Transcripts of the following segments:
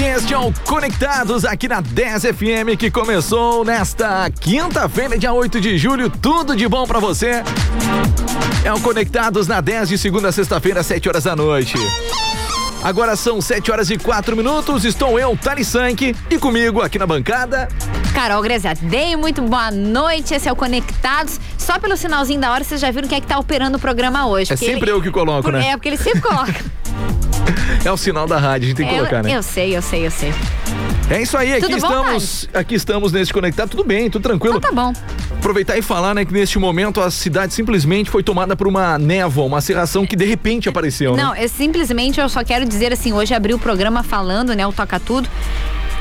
E este é o Conectados aqui na 10 FM que começou nesta quinta-feira, dia 8 de julho. Tudo de bom para você. É o Conectados na 10 de segunda a sexta-feira, 7 horas da noite. Agora são 7 horas e 4 minutos. Estou eu, Tani Sank, e comigo aqui na bancada. Carol Grezadei, muito boa noite. Esse é o Conectados. Só pelo sinalzinho da hora, vocês já viram quem é que tá operando o programa hoje. É sempre ele... eu que coloco, né? É, porque ele sempre coloca. É o sinal da rádio, a gente tem que É, colocar, né? Eu sei, eu sei, eu sei. É isso aí, aqui Tudo bom, estamos, aqui estamos nesse conectado, tudo bem, tudo tranquilo. Então tá bom. Aproveitar e falar, né, que neste momento a cidade simplesmente foi tomada por uma névoa, uma cerração que de repente apareceu, né? Não, é simplesmente eu só quero dizer assim, hoje abri o programa falando, né, o Toca Tudo.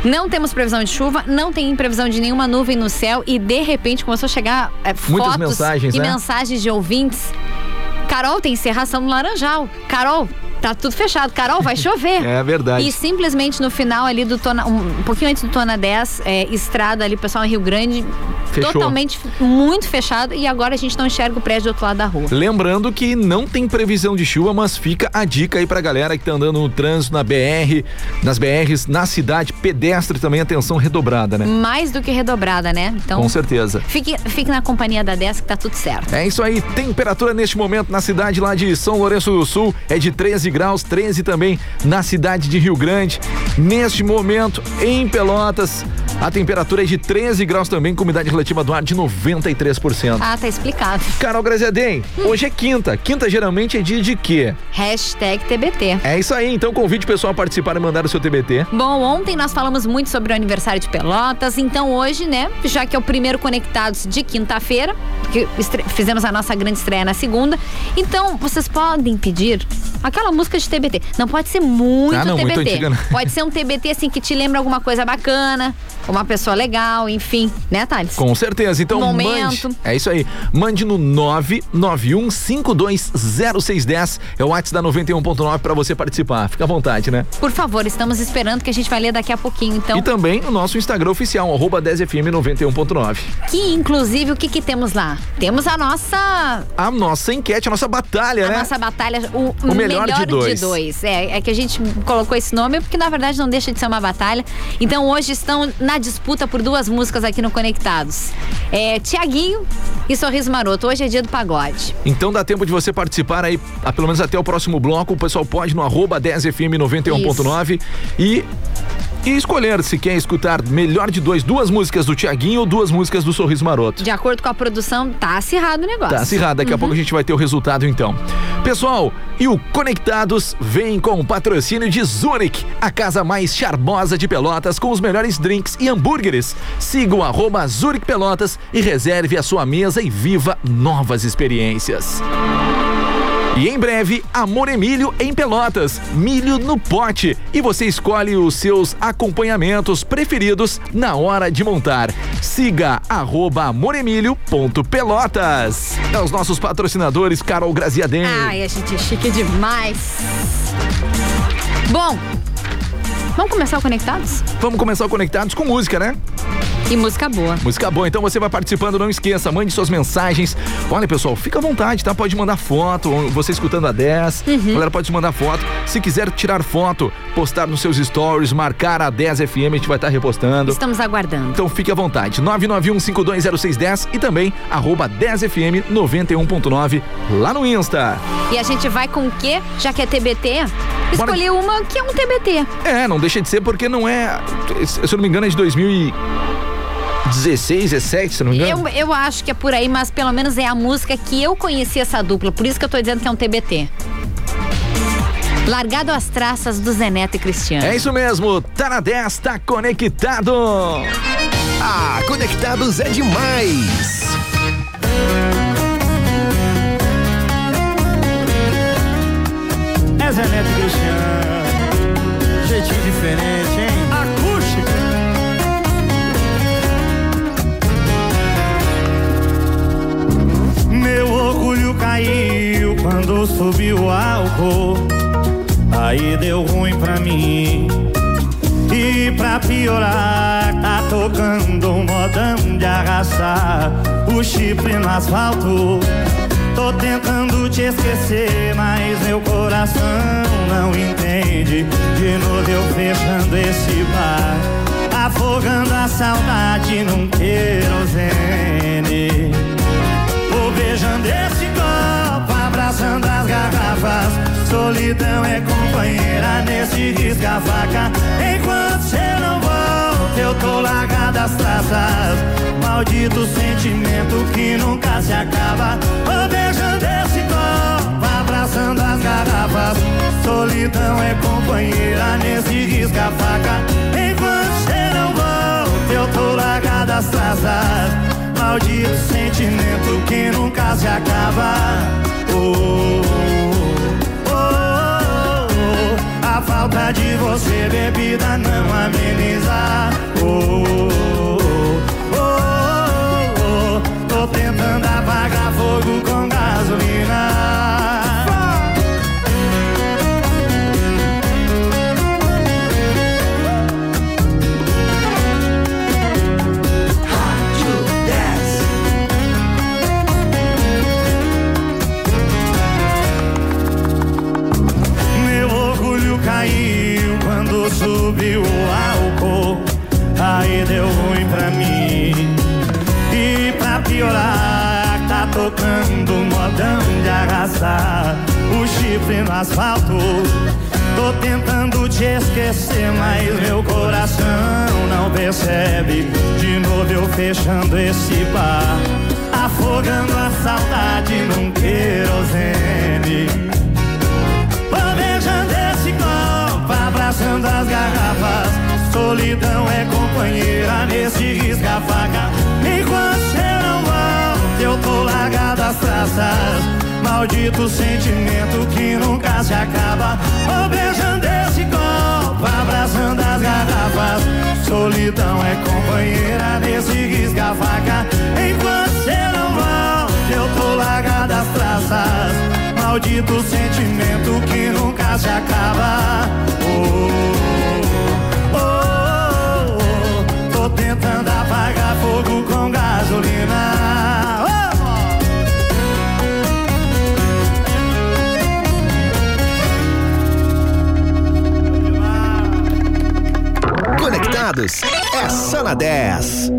Não temos previsão de chuva, não tem previsão de nenhuma nuvem no céu e de repente começou a chegar é, Muitas fotos mensagens, e né? mensagens de ouvintes. Carol, tem encerração no Laranjal. Carol, tá tudo fechado. Carol, vai chover. É verdade. E simplesmente no final ali do Tona, um, pouquinho antes do Tona 10, é, estrada ali, pessoal em Rio Grande, Fechou. totalmente muito fechado e agora a gente não enxerga o prédio do outro lado da rua. Lembrando que não tem previsão de chuva, mas fica a dica aí pra galera que tá andando no trânsito, na BR, nas BRs, na cidade, pedestre também, atenção redobrada, né? Mais do que redobrada, né? Então, Com certeza. fique, fique na companhia da 10 que tá tudo certo. É isso aí, temperatura neste momento na cidade lá de São Lourenço do Sul é de 13 graus, 13 também na cidade de Rio Grande. Neste momento, em Pelotas, a temperatura é de 13 graus também, com umidade relativa do ar de 93%. Ah, tá explicado. Carol Graziadem, hoje é quinta. Quinta geralmente é dia de quê? Hashtag TBT. É isso aí, então convide o pessoal a participar e mandar o seu TBT. Bom, ontem nós falamos muito sobre o aniversário de Pelotas, então hoje, né, já que é o primeiro Conectados de quinta-feira, que fizemos a nossa grande estreia na segunda, então vocês podem pedir aquela música de TBT. Não pode ser muito Ah, não, TBT. muito antiga, né? Pode ser um TBT assim que te lembra alguma coisa bacana, uma pessoa legal, enfim, né, Thales? Com certeza. Então Momento. mande. É isso aí. Mande no 991520610. É o WhatsApp da 91.9 pra você participar. Fica à vontade, né? Por favor, estamos esperando que a gente vai ler daqui a pouquinho, então. E também o nosso Instagram oficial, arroba 10fm91.9. Que inclusive o que que temos lá? Temos a nossa A nossa enquete, a nossa batalha, a né? nossa batalha, o, O melhor de dois. É, é que a gente colocou esse nome porque na verdade não deixa de ser uma batalha. Então hoje estão na disputa por duas músicas aqui no Conectados. É Tiaguinho e Sorriso Maroto. Hoje é dia do pagode. Então dá tempo de você participar aí, ah, pelo menos até o próximo bloco. O pessoal pode no arroba 10fm91.9 e, e escolher se quer escutar melhor de dois, duas músicas do Tiaguinho ou duas músicas do Sorriso Maroto. De acordo com a produção, tá acirrado o negócio. Tá acirrado, daqui a pouco a gente vai ter o resultado então. Pessoal, e o Conectados vem com o patrocínio de Zurich, a casa mais charmosa de Pelotas com os melhores drinks e hambúrgueres. Siga o arroba Zurich Pelotas e reserve a sua mesa e viva novas experiências. E em breve, Amor Emílio em Pelotas, milho no pote. E você escolhe os seus acompanhamentos preferidos na hora de montar. Siga arroba amoremilio.pelotas. É os nossos patrocinadores, Carol Graziadem. Ai, a gente é chique demais. Bom, vamos começar o Conectados? Vamos começar o Conectados com música, né? E música boa. Música boa, então você vai participando, não esqueça, mande suas mensagens. Olha, pessoal, fica à vontade, tá? Pode mandar foto, você escutando a 10. Uhum. A galera pode mandar foto. Se quiser tirar foto, postar nos seus stories, marcar a 10 FM, a gente vai estar repostando. Estamos aguardando. Então fique à vontade, 991520610 e também arroba 10fm 91.9 lá no Insta. E a gente vai com o quê? Já que é TBT, escolher uma que é um TBT. É, não deixa de ser porque não é, se eu não me engano é de 2016, 17, se não me engano. Eu, eu acho que é por aí, mas pelo menos é a música que eu conheci essa dupla. Por isso que eu tô dizendo que é um TBT. Largado às traças do Zé Neto e Cristiano. É isso mesmo, tá na 10, tá conectado. Ah, conectados é demais. É Zé Neto e Cristiano. Jeitinho diferente, subiu o álcool, aí deu ruim pra mim. E pra piorar, tá tocando um modão de arrastar o chifre no asfalto. Tô tentando te esquecer, mas meu coração não entende. De novo eu fechando esse bar, afogando a saudade num querosene. Beijando esse copo, abraçando as garrafas. Solidão é companheira nesse risca-faca. Enquanto cê não volta, eu tô largada as traças. Maldito sentimento que nunca se acaba. Beijando esse copo, abraçando as garrafas. Solidão é companheira nesse risca-faca. Enquanto cê não volta, eu tô largada as traças. Maldito sentimento que nunca se acaba. Oh, oh, oh, oh. A falta de você, bebida, não ameniza. Oh, oh. Tô tentando apagar fogo com gasolina. Tocando modão de arrasar o chifre no asfalto. Tô tentando te esquecer, mas meu coração não percebe. De novo eu fechando esse bar, afogando a saudade num querosene. Vou beijando esse copo, abraçando as garrafas. Solidão é companheira nesse risca-faca. Tô largado as traças. Maldito sentimento que nunca se acaba. Vou beijando esse copo, abraçando as garrafas. Solidão é companheira nesse risca-faca. Enquanto cê não volta, eu tô largado as traças. Maldito sentimento que nunca se acaba. Oh, Conectados é só na 10.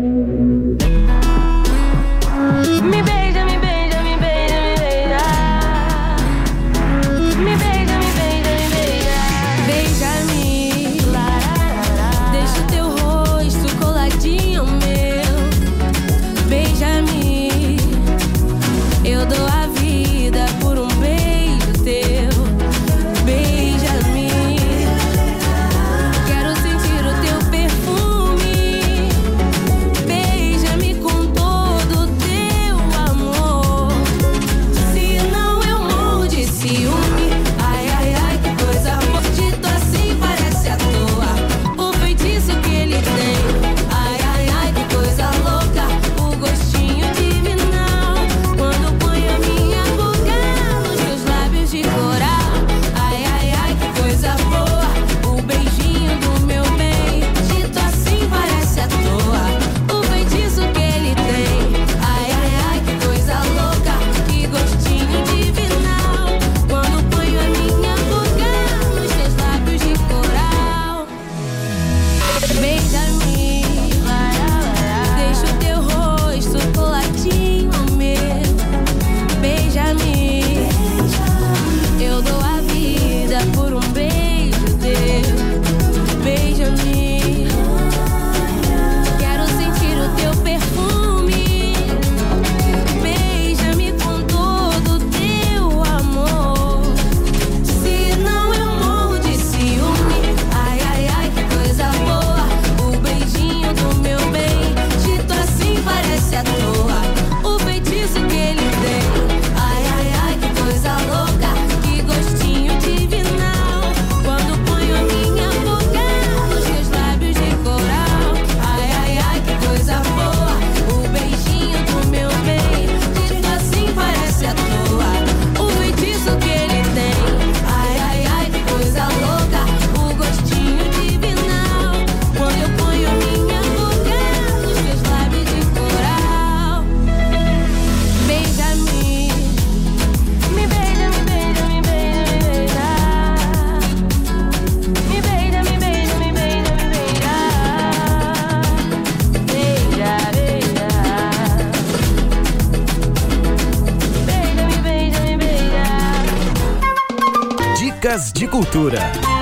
Dicas de Cultura.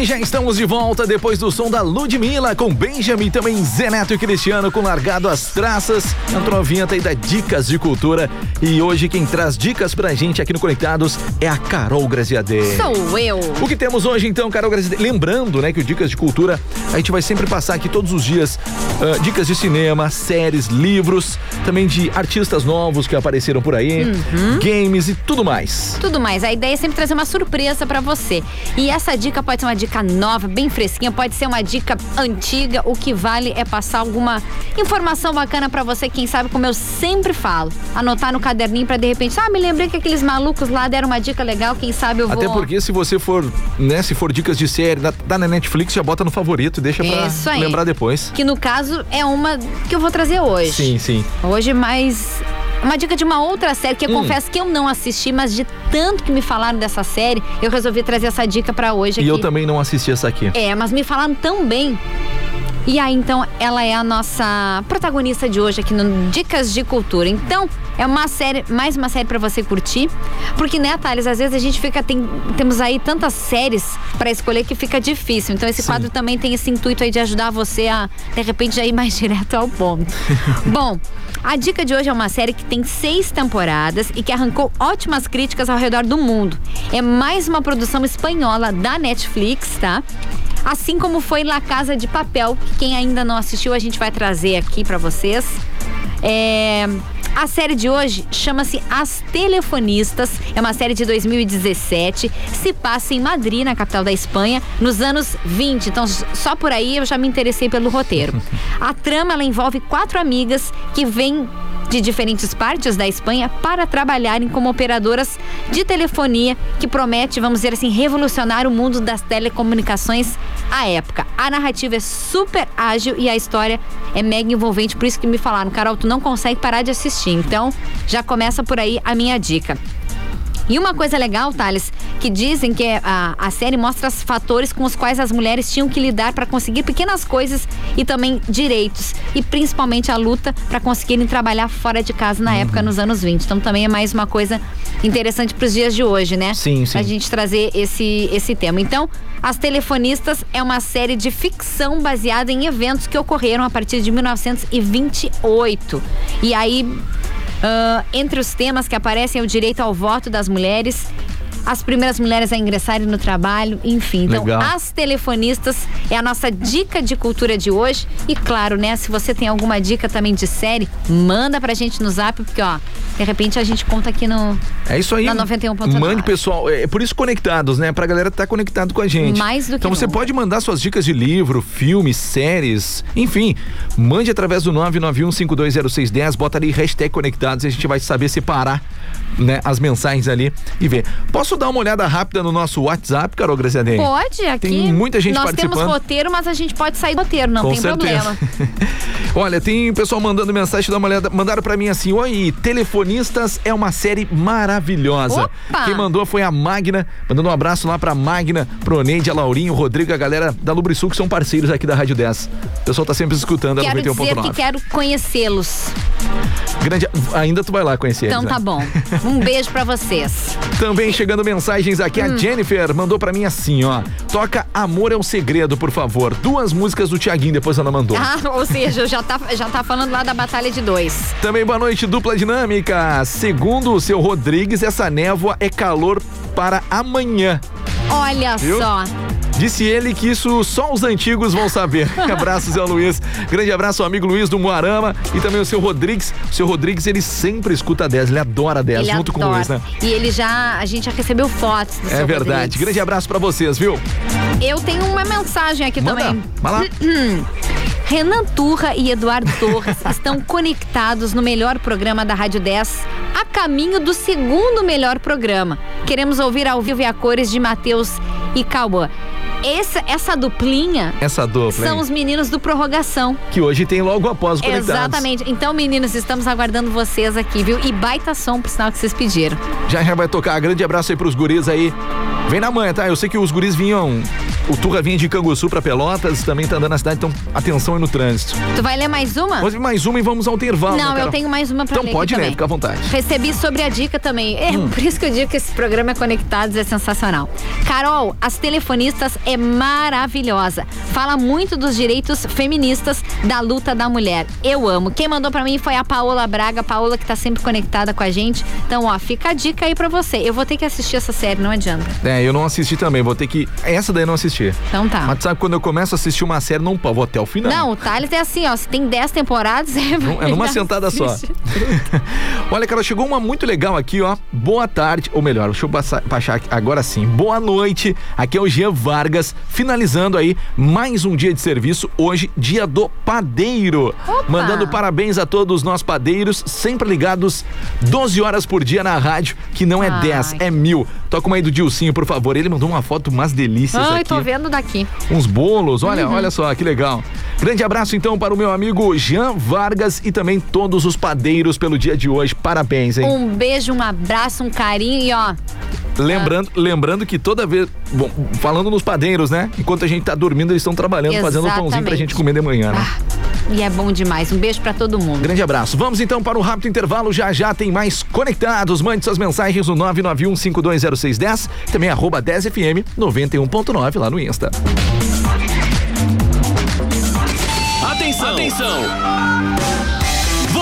E já estamos de volta depois do som da Ludmilla com Benjamin, também Zé Neto e Cristiano com Largado as Traças. Entrou a vinheta aí da Dicas de Cultura. E hoje quem traz dicas pra gente aqui no Conectados é a Carol Graziadei. Sou eu. O que temos hoje então, Carol Graziadei? Lembrando, né, que o Dicas de Cultura, a gente vai sempre passar aqui todos os dias ah, dicas de cinema, séries, livros, também de artistas novos que apareceram por aí, Uhum. games e tudo mais. Tudo mais. A ideia é sempre trazer uma surpresa pra você. E essa dica pode ser uma dica nova, bem fresquinha, pode ser uma dica antiga. O que vale é passar alguma informação bacana pra você, quem sabe, como eu sempre falo. Anotar no caderninho pra de repente, ah, me lembrei que aqueles malucos lá deram uma dica legal, quem sabe eu vou. Até porque se você for, né, se for dicas de série, dá, dá na Netflix, já bota no favorito e deixa aí. lembrar depois. Que no caso é uma que eu vou trazer hoje. Sim, sim. Hoje mais uma dica de uma outra série que eu Hum. confesso que eu não assisti, mas de tanto que me falaram dessa série, eu resolvi trazer essa dica pra hoje E aqui. eu também não assisti essa aqui. É, mas me falaram tão bem. E aí, então, ela é a nossa protagonista de hoje aqui no Dicas de Cultura. Então, é uma série, mais uma série pra você curtir. Porque, né, Thales, às vezes a gente fica, tem, temos aí tantas séries pra escolher que fica difícil. Então, esse Sim. quadro também tem esse intuito aí de ajudar você a, de repente, já ir mais direto ao ponto. Bom, a dica de hoje é uma série que tem seis temporadas e que arrancou ótimas críticas ao redor do mundo. É mais uma produção espanhola da Netflix, tá? Assim como foi La Casa de Papel, que quem ainda não assistiu a gente vai trazer aqui pra vocês. É, A série de hoje chama-se As Telefonistas. É uma série de 2017. Se passa em Madrid, na capital da Espanha, nos anos 20. Então, só por aí eu já me interessei pelo roteiro. A trama ela envolve quatro amigas que vêm de diferentes partes da Espanha para trabalharem como operadoras de telefonia que promete, vamos dizer assim, revolucionar o mundo das telecomunicações à época. A narrativa é super ágil e a história é mega envolvente, por isso que me falaram, Carol, tu não consegue parar de assistir. Então, já começa por aí a minha dica. E uma coisa legal, Thales, que dizem que a, a série mostra os fatores com os quais as mulheres tinham que lidar para conseguir pequenas coisas e também direitos. E principalmente a luta para conseguirem trabalhar fora de casa na época, nos anos 20. Então também é mais uma coisa interessante para os dias de hoje, né? Sim, sim. A gente trazer esse, esse tema. Então, As Telefonistas é uma série de ficção baseada em eventos que ocorreram a partir de 1928. E aí ah, entre os temas que aparecem é o direito ao voto das mulheres, as primeiras mulheres a ingressarem no trabalho, enfim. Então, Legal. as telefonistas é a nossa dica de cultura de hoje. E claro, né, se você tem alguma dica também de série, manda pra gente no zap, porque ó, de repente a gente conta aqui no. É isso aí. Na 91.9. Mande, pessoal. É por isso conectados, né? Pra galera estar conectado com a gente. Mais do que Então você pode mandar suas dicas de livro, filmes, séries, enfim. Mande através do 991520610, bota ali hashtag conectados e a gente vai saber separar né, as mensagens ali e ver. Posso dar uma olhada rápida no nosso WhatsApp, Carol Graziadei? Pode, aqui. Tem muita gente Nós participando. temos roteiro, mas a gente pode sair do roteiro, não Com tem certeza. problema. Olha, tem pessoal mandando mensagem, dá uma olhada. Mandaram pra mim assim: Oi, Telefonistas é uma série maravilhosa. Opa! Quem mandou foi a Magna, mandando um abraço lá pra Magna, pro Neide, a Laurinho, o Rodrigo, a galera da Lubrisul, que são parceiros aqui da Rádio 10. O pessoal tá sempre escutando a Quero dizer que 91.9. quero conhecê-los. Grande, ainda tu vai lá conhecer Então eles, tá né? bom. Um beijo pra vocês. Também chegando mensagens aqui, Hum. a Jennifer mandou pra mim assim, ó. Toca Amor é o Segredo, por favor. Duas músicas do Tiaguinho, depois ela mandou. Ah, ou seja, já tá, já tá falando lá da Batalha de Dois. Também boa noite, dupla dinâmica. Segundo o seu Rodrigues, essa névoa é calor para amanhã. Olha Viu? só. Disse ele que isso só os antigos vão saber. Abraço, Zé Luiz. Grande abraço ao amigo Luiz do Moarama e também o seu Rodrigues. O seu Rodrigues, ele sempre escuta a 10, ele adora a 10, Ele junto com o adora. Luiz, né? E ele já, a gente já recebeu fotos do É verdade. Rodrigues. Grande abraço pra vocês, viu? Eu tenho uma mensagem aqui Manda. também. Vai lá. Renan Turra e Eduardo Torres estão conectados no melhor programa da Rádio 10, a caminho do segundo melhor programa. Queremos ouvir ao vivo e a cores de Matheus e Cauã. Essa, essa duplinha Essa dupla, são hein? os meninos do Prorrogação. que hoje tem logo após o Conectados. Exatamente. Então, meninos, estamos aguardando vocês aqui, viu? E baita som, por sinal que vocês pediram. Já já vai tocar. Grande abraço aí pros guris aí. Vem na manhã, tá? Eu sei que os guris vinham O Turra vinha de Canguçu pra Pelotas, também tá andando na cidade, então atenção aí no trânsito. Tu vai ler mais uma? Vamos mais uma e vamos ao intervalo. Não, né, eu tenho mais uma pra Então ler pode aqui ler, fica à vontade. Recebi sobre a dica também. É Hum. por isso que eu digo que esse programa é Conectados é sensacional. Carol, as telefonistas é maravilhosa. Fala muito dos direitos feministas da luta da mulher. Eu amo. Quem mandou pra mim foi a Paola Braga, Paola que tá sempre conectada com a gente. Então, ó, fica a dica aí pra você. Eu vou ter que assistir essa série, não adianta. É, eu não assisti também, vou ter que. Essa daí eu não assisti. Então tá. Mas sabe quando eu começo a assistir uma série, não vou até o final. Não, o Thales é assim, ó. Se tem 10 temporadas, é, Não- é numa sentada só. Olha, cara, chegou uma muito legal aqui, ó. Boa tarde, ou melhor, deixa eu passar, passar aqui agora sim. Boa noite. Aqui é o Jean Vargas, finalizando aí mais um dia de serviço. Hoje, dia do padeiro. Mandando parabéns a todos nós padeiros, sempre ligados 12 horas por dia na rádio, que não é Ai. 10, é mil. Toca uma aí do Dilcinho, por favor. Ele mandou uma foto, umas delícias Ai, aqui tô vendo daqui. uns bolos, olha, Uhum. olha só que legal. Grande abraço então para o meu amigo Jean Vargas e também todos os padeiros pelo dia de hoje. Parabéns, hein? Um beijo, um abraço, um carinho e ó. Lembrando, lembrando que toda vez, bom, falando nos padeiros, né? Enquanto a gente tá dormindo, eles estão trabalhando, fazendo um pãozinho pra Exatamente. gente comer de manhã, né? E é bom demais. Um beijo pra todo mundo. Grande abraço. Vamos então para o rápido intervalo. Já já tem mais conectados. Mande suas mensagens no 991520610. Também arroba 10FM 91.9 lá no Insta. Atenção! Atenção!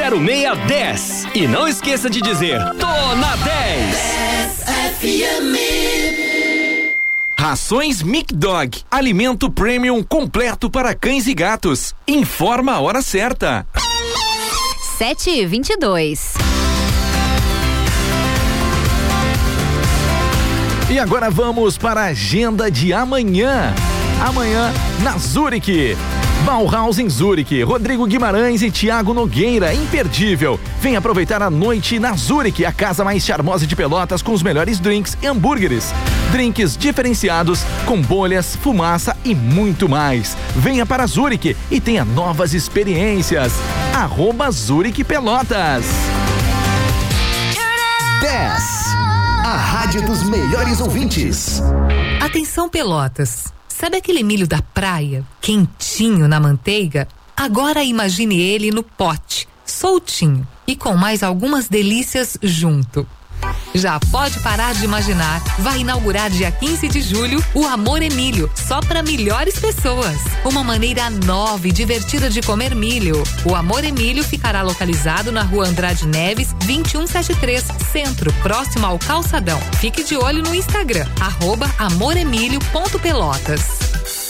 0610. E não esqueça de dizer: Tô na 10. Rações Mic Dog, alimento premium completo para cães e gatos. Informa a hora certa. 7 e 22 E agora vamos para a agenda de amanhã. Amanhã, na Zurich. Bauhaus em Zurich, Rodrigo Guimarães e Tiago Nogueira, imperdível. Vem aproveitar a noite na Zurich, a casa mais charmosa de Pelotas com os melhores drinks e hambúrgueres. Drinks diferenciados, com bolhas, fumaça e muito mais. Venha para Zurich e tenha novas experiências. Arroba Zurich Pelotas. 10. A rádio dos melhores ouvintes. Atenção, Pelotas. Sabe aquele milho da praia, quentinho na manteiga? Agora imagine ele no pote, soltinho e com mais algumas delícias junto. Já pode parar de imaginar. Vai inaugurar dia 15 de julho o Amor Emílio, só para melhores pessoas. Uma maneira nova e divertida de comer milho. O Amor Emílio ficará localizado na rua Andrade Neves, 2173, Centro, próximo ao Calçadão. Fique de olho no Instagram, arroba amoremílio.pelotas.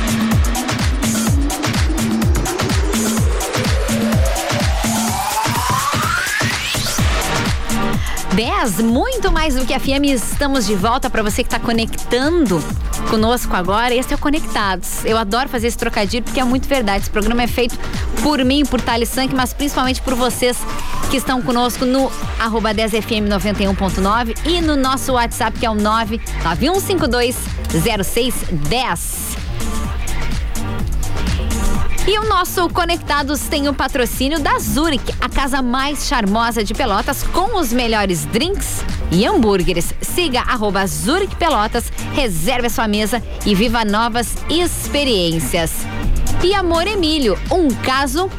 10, muito mais do que FM. Estamos de volta para você que está conectando conosco agora. Esse é o Conectados. Eu adoro fazer esse trocadilho porque é muito verdade. Esse programa é feito por mim, por Thales Sank, mas principalmente por vocês que estão conosco no arroba 10FM 91.9 e no nosso WhatsApp que é o 99152 0610. E o nosso Conectados tem o patrocínio da Zurich, a casa mais charmosa de Pelotas, com os melhores drinks e hambúrgueres. Siga arroba Zurich Pelotas, reserve a sua mesa e viva novas experiências. E Amor Emílio, um caso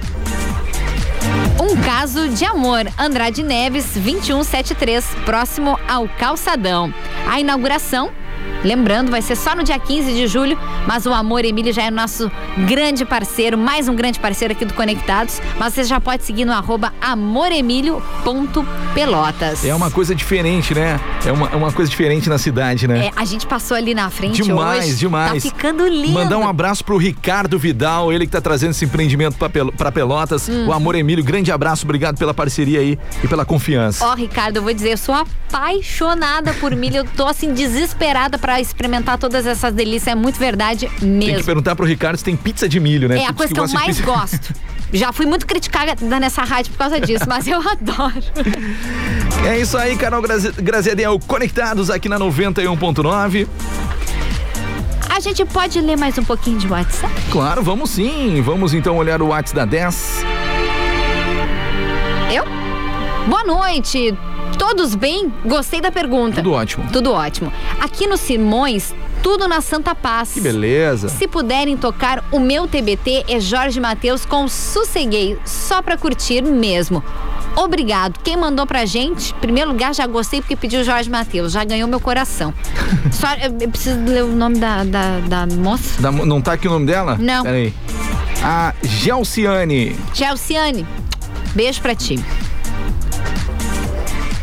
um caso de amor. Andrade Neves, 2173, próximo ao Calçadão. A inauguração Lembrando, vai ser só no dia 15 de julho, mas o Amor Emílio já é nosso grande parceiro, mais um grande parceiro aqui do Conectados. Mas você já pode seguir no arroba amoremílio.pelotas. É uma coisa diferente, né? É uma, é uma coisa diferente na cidade, né? É, a gente passou ali na frente Demais, hoje. demais. Tá ficando lindo. Mandar um abraço pro Ricardo Vidal, ele que tá trazendo esse empreendimento pra, Pel- pra Pelotas. Hum. O Amor Emílio, grande abraço, obrigado pela parceria aí e pela confiança. Ó, Ricardo, eu vou dizer, eu sou apaixonada por milho. Eu tô assim desesperada pra experimentar todas essas delícias. É muito verdade Tem que mesmo. perguntar pro Ricardo se tem pizza de milho, né? É a coisa que eu mais pizza- gosto. Já fui muito criticada nessa rádio por causa disso, mas eu adoro. É isso aí, canal Grazi- Graziadel conectados aqui na 91.9. A gente pode ler mais um pouquinho de WhatsApp? Claro, vamos sim. Vamos então olhar o WhatsApp da 10. Eu? Boa noite. Todos bem? Gostei da pergunta. Tudo ótimo. Tudo ótimo. Aqui no Simões, tudo na Santa Paz. Que beleza. Se puderem tocar, o meu TBT é Jorge Matheus com Sosseguei, só pra curtir mesmo. Obrigado. Quem mandou pra gente, em primeiro lugar, já gostei porque pediu Jorge Matheus, já ganhou meu coração. Só eu, eu preciso ler o nome da, da, da moça. Da- não tá aqui o nome dela? Não. Peraí. A Gelciane. Gelciane, beijo pra ti.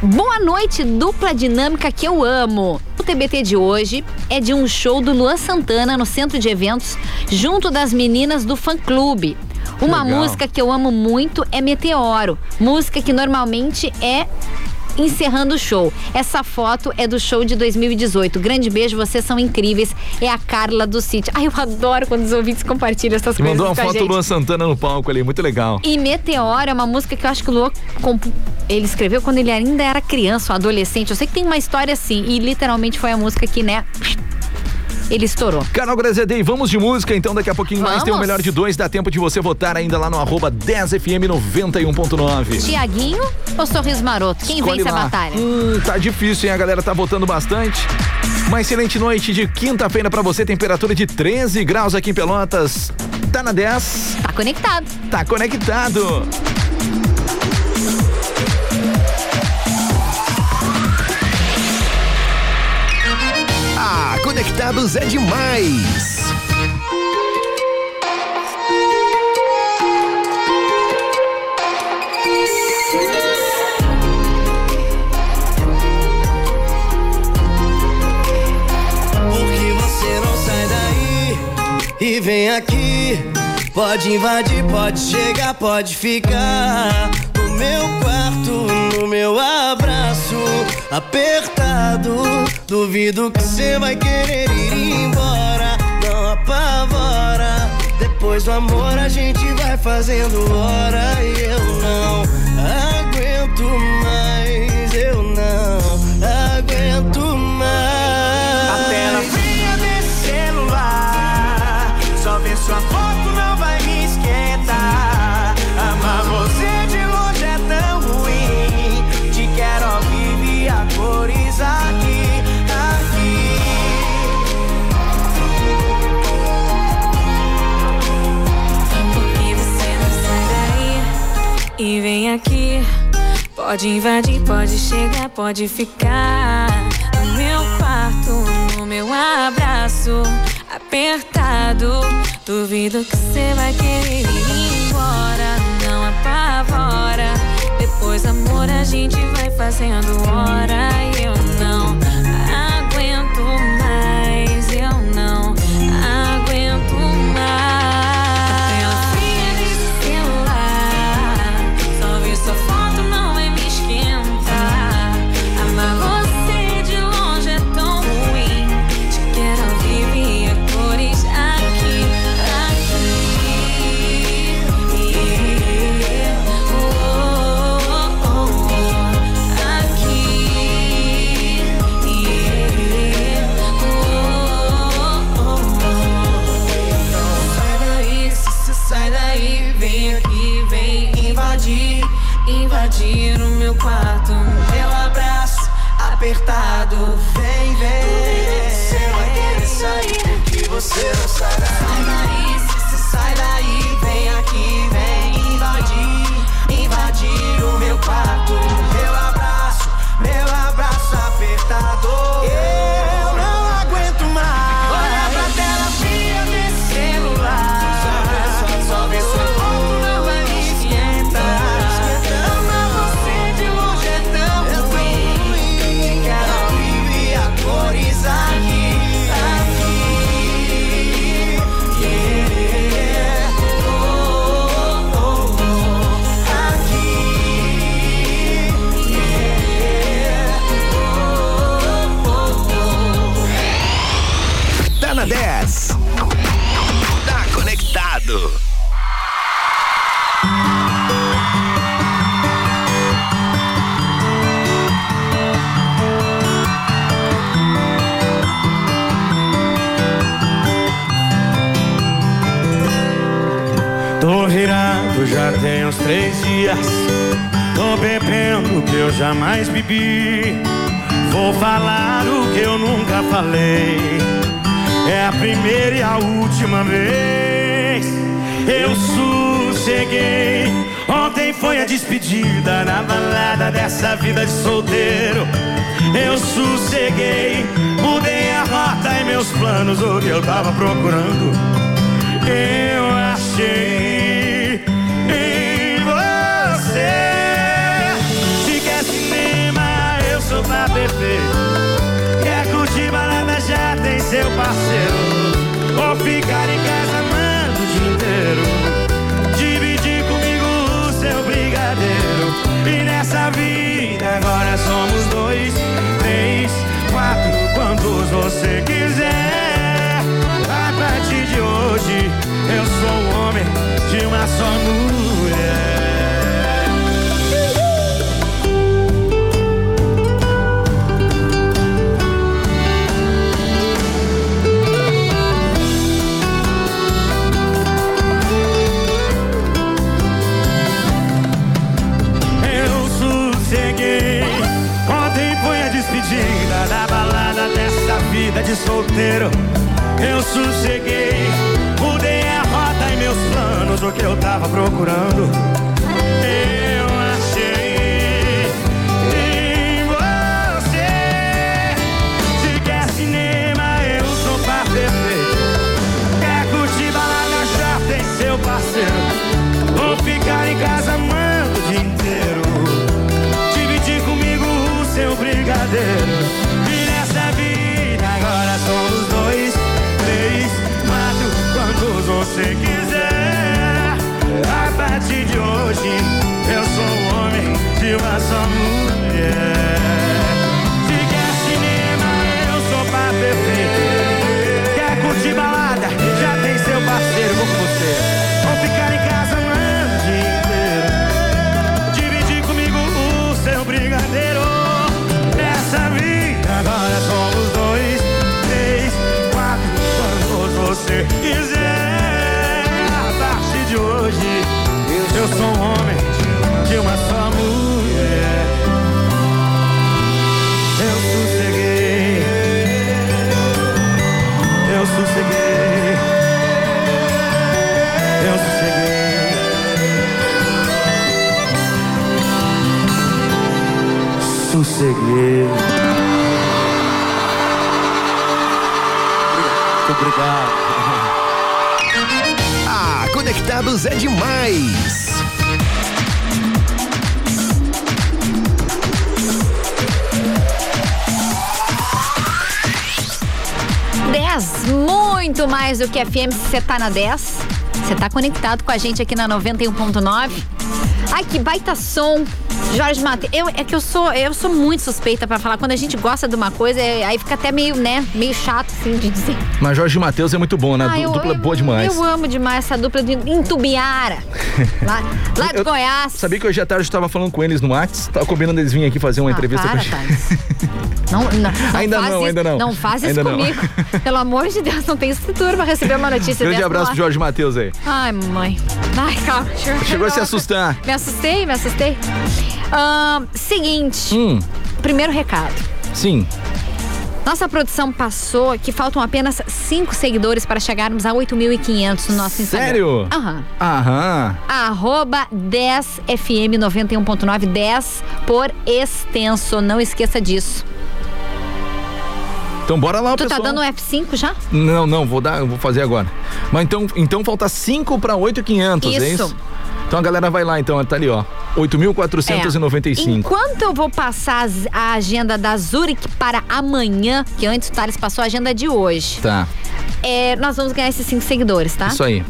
Boa noite, dupla dinâmica que eu amo. O TBT de hoje é de um show do Luan Santana no centro de eventos, junto das meninas do fã clube. Uma legal. música que eu amo muito é Meteoro, música que normalmente é encerrando o show. Essa foto é do show de 2018. Grande beijo, vocês são incríveis. É a Carla do Sítio. Ai, eu adoro quando os ouvintes compartilham essas coisas mandou uma com foto do. Luan Santana no palco ali, muito legal. E Meteoro é uma música que eu acho que o Luan ele escreveu quando ele ainda era criança, um adolescente. Eu sei que tem uma história assim, e literalmente foi a música que, né, ele estourou. Canal Grazedei, vamos de música, então daqui a pouquinho mais tem o Vamos. melhor de dois, dá tempo de você votar ainda lá no arroba 10fm 91.9. Tiaguinho ou Sorriso Maroto? Quem Escolhe vence a lá. batalha? Hum, tá difícil, hein? A galera tá votando bastante. Uma excelente noite de quinta-feira pra você, temperatura de 13 graus aqui em Pelotas. Tá na 10. Tá conectado. Tá conectado. É demais. E vem aqui? Pode invadir, pode chegar, pode ficar meu quarto, no meu abraço apertado. Duvido que você vai querer ir embora, não apavora. Depois do amor a gente vai fazendo hora e eu não aguento mais, eu não aguento mais. A tela fria desse celular Só ver sua foto e vem aqui? Pode invadir, pode chegar, pode ficar no meu quarto, no meu abraço apertado. Duvido que você vai querer ir embora, não apavora. Depois, amor, a gente vai fazendo hora e eu não três dias. Tô bebendo o que eu jamais bebi. Vou falar o que eu nunca falei. É a primeira e a última vez. Eu sosseguei. Ontem foi a despedida na balada dessa vida de solteiro. Eu sosseguei. Mudei a rota e meus planos, o que eu tava procurando. Eu achei Quer curtir balada, já tem seu parceiro. Ou ficar em casa amando o dia inteiro. Dividir comigo o seu brigadeiro. E nessa vida agora somos dois, três, quatro, quantos você quiser. A partir de hoje, eu sou um homem de uma só mulher. Vida de solteiro. Eu sosseguei. Mudei a rota e meus planos, o que eu tava procurando. Eu achei em você. Se quer cinema, eu sou par perfeito. Quer curtir balada, já tem seu parceiro. Vou ficar em casa amando o dia inteiro. Dividir comigo o seu brigadeiro. Homem de uma Sosseguei. Muito obrigado. Ah, Conectados é demais. Dez, muito mais do que FM, se você tá na 10. Você tá conectado com a gente aqui na 91.9. Ai, que baita som. Jorge Matheus, eu, é que eu sou, eu sou muito suspeita pra falar. Quando a gente gosta de uma coisa, é- aí fica até meio, né, meio chato, assim, de dizer. Mas Jorge Matheus é muito bom, né? Ah, Du- eu- dupla eu- boa demais. Eu amo demais essa dupla de Intubiara. lá, lá de Eu- Goiás. Sabia que hoje à tarde eu tava falando com eles no Whats? Tava combinando eles virem aqui fazer uma Ah, entrevista para, com a gente. Não, não, não Ainda não, isso, ainda não. Não faz isso Ainda não. comigo. Pelo amor de Deus, não tem estrutura pra receber uma notícia Grande dessa. abraço pro. Jorge Matheus aí. Ai, mãe. Ai, calma. Chegou a se assustar. Me assustei, me assustei. Ahn, seguinte, Hum, primeiro recado. sim. Nossa produção passou que faltam apenas cinco seguidores para chegarmos a 8.500 no nosso Instagram. Sério? Aham. Aham. Arroba 10FM91.9, 10 por extenso. Não esqueça disso. Então bora lá, Tu pessoal. tá dando F5 já? Não, não, vou dar, vou fazer agora. Mas então, então falta 5 para 8,500, é Isso. isso? Então a galera vai lá, então, tá ali, ó. 8.495. É. Enquanto eu vou passar as- a agenda da Zurich para amanhã, que antes o Thales passou a agenda de hoje, Tá, é, nós vamos ganhar esses cinco seguidores, tá? isso aí.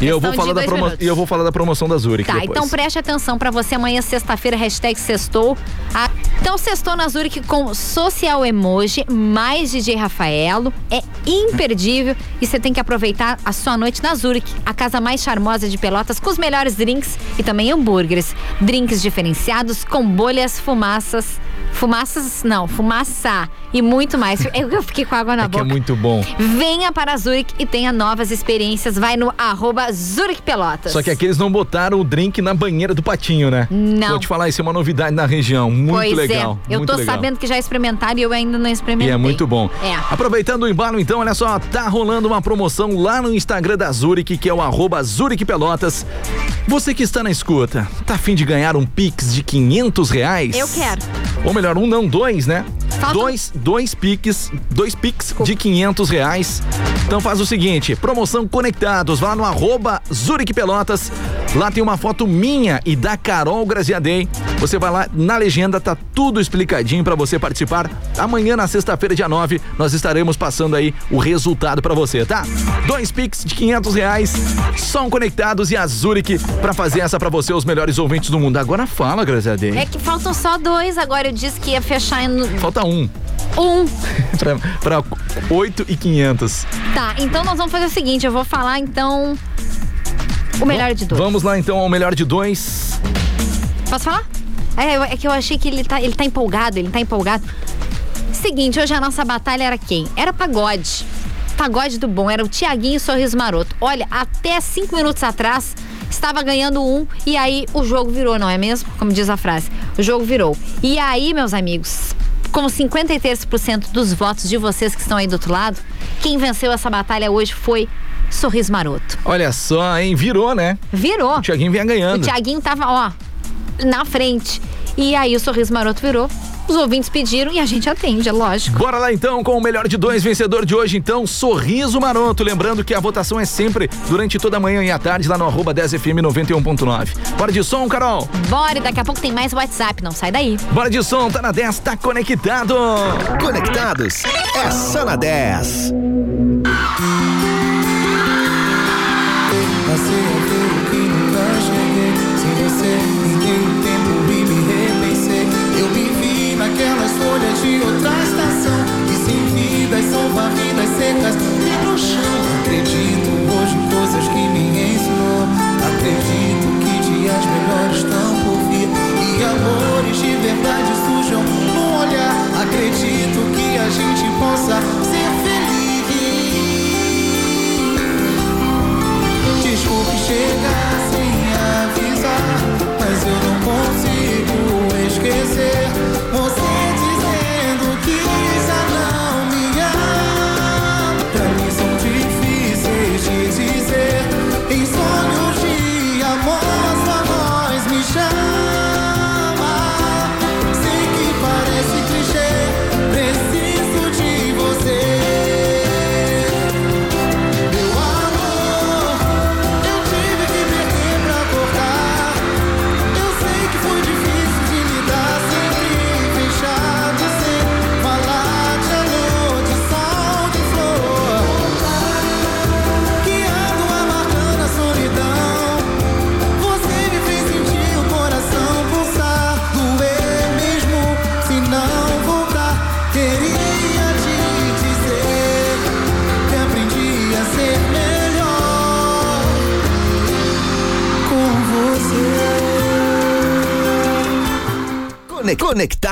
E eu vou falar da promo... e eu vou falar da promoção da Zurich Tá, depois. então preste atenção pra você amanhã, sexta-feira, hashtag sextou. A Então, sextou na Zurich com Social Emoji, mais DJ Rafaelo. É imperdível e você tem que aproveitar a sua noite na Zurich, a casa mais charmosa de Pelotas, com os melhores drinks e também hambúrgueres. Drinks diferenciados com bolhas, fumaças. Fumaças, não, fumaça e muito mais. Eu, eu fiquei com água na É que é boca. muito bom. Venha para a Zurich e tenha novas experiências. Vai no arroba Zurich Pelotas. Só que aqui eles não botaram o drink na banheira do patinho, né? Não. Vou te falar, isso é uma novidade na região. Muito pois legal. é, eu muito tô legal. sabendo que já experimentaram e eu ainda não E experimentei. é muito bom. É. Aproveitando o embalo, então, olha só, tá rolando uma promoção lá no Instagram da Zurich, que é o arroba Zurich Pelotas. Você que está na escuta, tá afim de ganhar um Pix de 500 reais? Eu quero. Ou melhor, um não, dois, né? Dois, dois Pix, dois Pix de 500 reais. Então faz o seguinte, promoção Conectados, vá lá no arroba Pelotas. Lá tem uma foto minha e da Carol Graziadei. Você vai lá, na legenda tá tudo explicadinho pra você participar. Amanhã, na sexta-feira, dia 9, nós estaremos passando aí o resultado pra você, tá? Dois Pix de 500 reais, são conectados e a Zurich pra fazer essa pra você, os melhores ouvintes do mundo. Agora fala, Graziadei. É que faltam só dois, agora eu disse que ia fechar em Falta um. Um. pra, pra 8 e 500. Tá, então nós vamos fazer o seguinte, eu vou falar então o melhor de dois. Vamos lá então ao melhor de dois. Posso falar? É, é que eu achei que ele tá, ele tá empolgado, ele tá empolgado. Seguinte, hoje a nossa batalha era quem? Era pagode. Pagode do bom, era o Tiaguinho Sorriso Maroto. Olha, até cinco minutos atrás estava ganhando um e aí o jogo virou, não é mesmo? Como diz a frase. O jogo virou. E aí, meus amigos, com 53% dos votos de vocês que estão aí do outro lado, quem venceu essa batalha hoje foi Sorriso Maroto. Olha só, hein? Virou, né? Virou. O Tiaguinho vinha O ganhando. Tiaguinho tava, ó, na frente. E aí o sorriso maroto virou. Os ouvintes pediram e a gente atende, é lógico. Bora lá então com o melhor de dois vencedor de hoje, então, Sorriso Maroto. Lembrando que a votação é sempre durante toda a manhã e a tarde lá no arroba 10FM 91.9. Bora de som, Carol? Bora, e daqui a pouco tem mais WhatsApp, não sai daí. Bora de som, tá na 10, tá conectado. Conectados é só na 10. Secas e no chão. Acredito hoje em coisas que me ensinou. Acredito que dias melhores estão por vir. E amores de verdade surjam no olhar. Acredito que a gente possa ser feliz. Desculpe chegar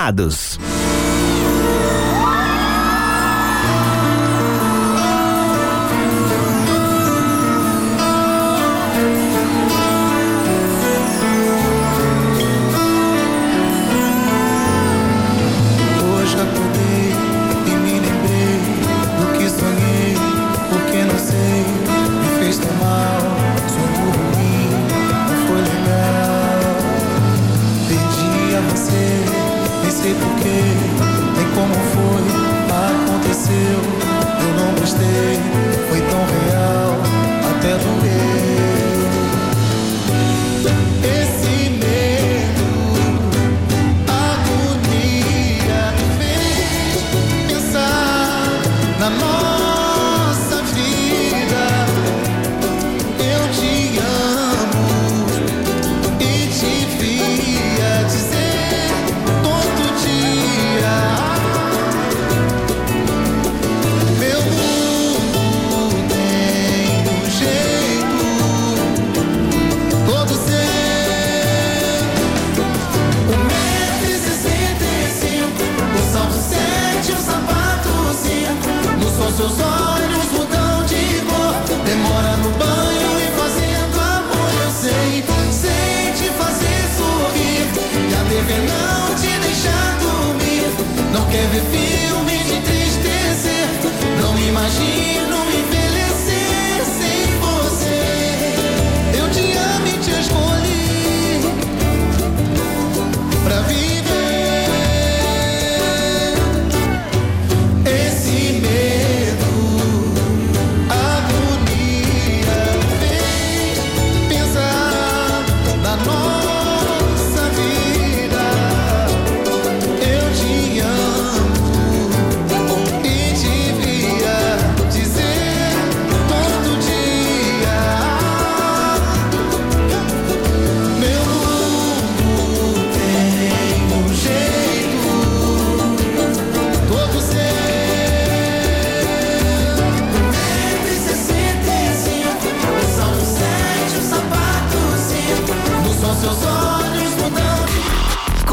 Conectados.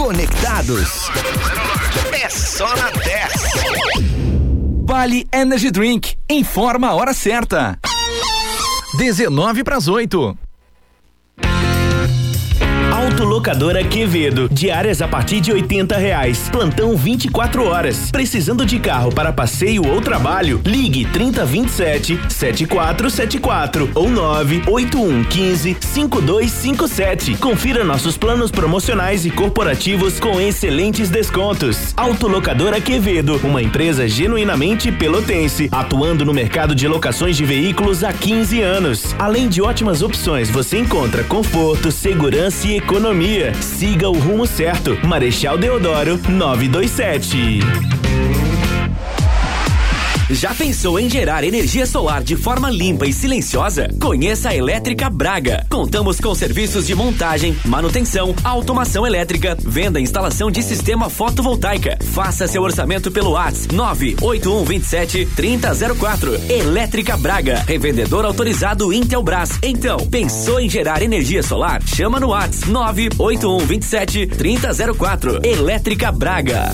Conectados. É só na 10. Vale Energy Drink. Informa a hora certa. 19 para as 8. Autolocadora Quevedo. Diárias a partir de 80 reais. Plantão 24 horas. Precisando de carro para passeio ou trabalho? Ligue 3027 7474 ou 98115 5257. Confira nossos planos promocionais e corporativos com excelentes descontos. Autolocadora Quevedo, uma empresa genuinamente pelotense, atuando no mercado de locações de veículos há 15 anos. Além de ótimas opções, você encontra conforto, segurança e economia. Siga o rumo certo. Marechal Deodoro 927. Já pensou em gerar energia solar de forma limpa e silenciosa? Conheça a Elétrica Braga. Contamos com serviços de montagem, manutenção, automação elétrica, venda e instalação de sistema fotovoltaica. Faça seu orçamento pelo WhatsApp 98127 3004. Elétrica Braga, revendedor autorizado Intelbras. Então, pensou em gerar energia solar? Chama no WhatsApp 98127 3004. Elétrica Braga.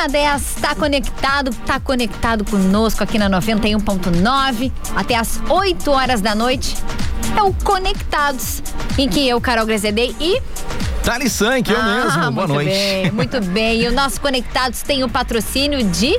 Na 10, tá conectado, tá conectado conosco aqui na 91.9 até as 8 horas da noite. É o Conectados, em que eu, Carol Grezedei e Thales Sank, eu Ah, mesmo. Boa muito noite. Bem, muito bem. E o nosso Conectados tem o patrocínio de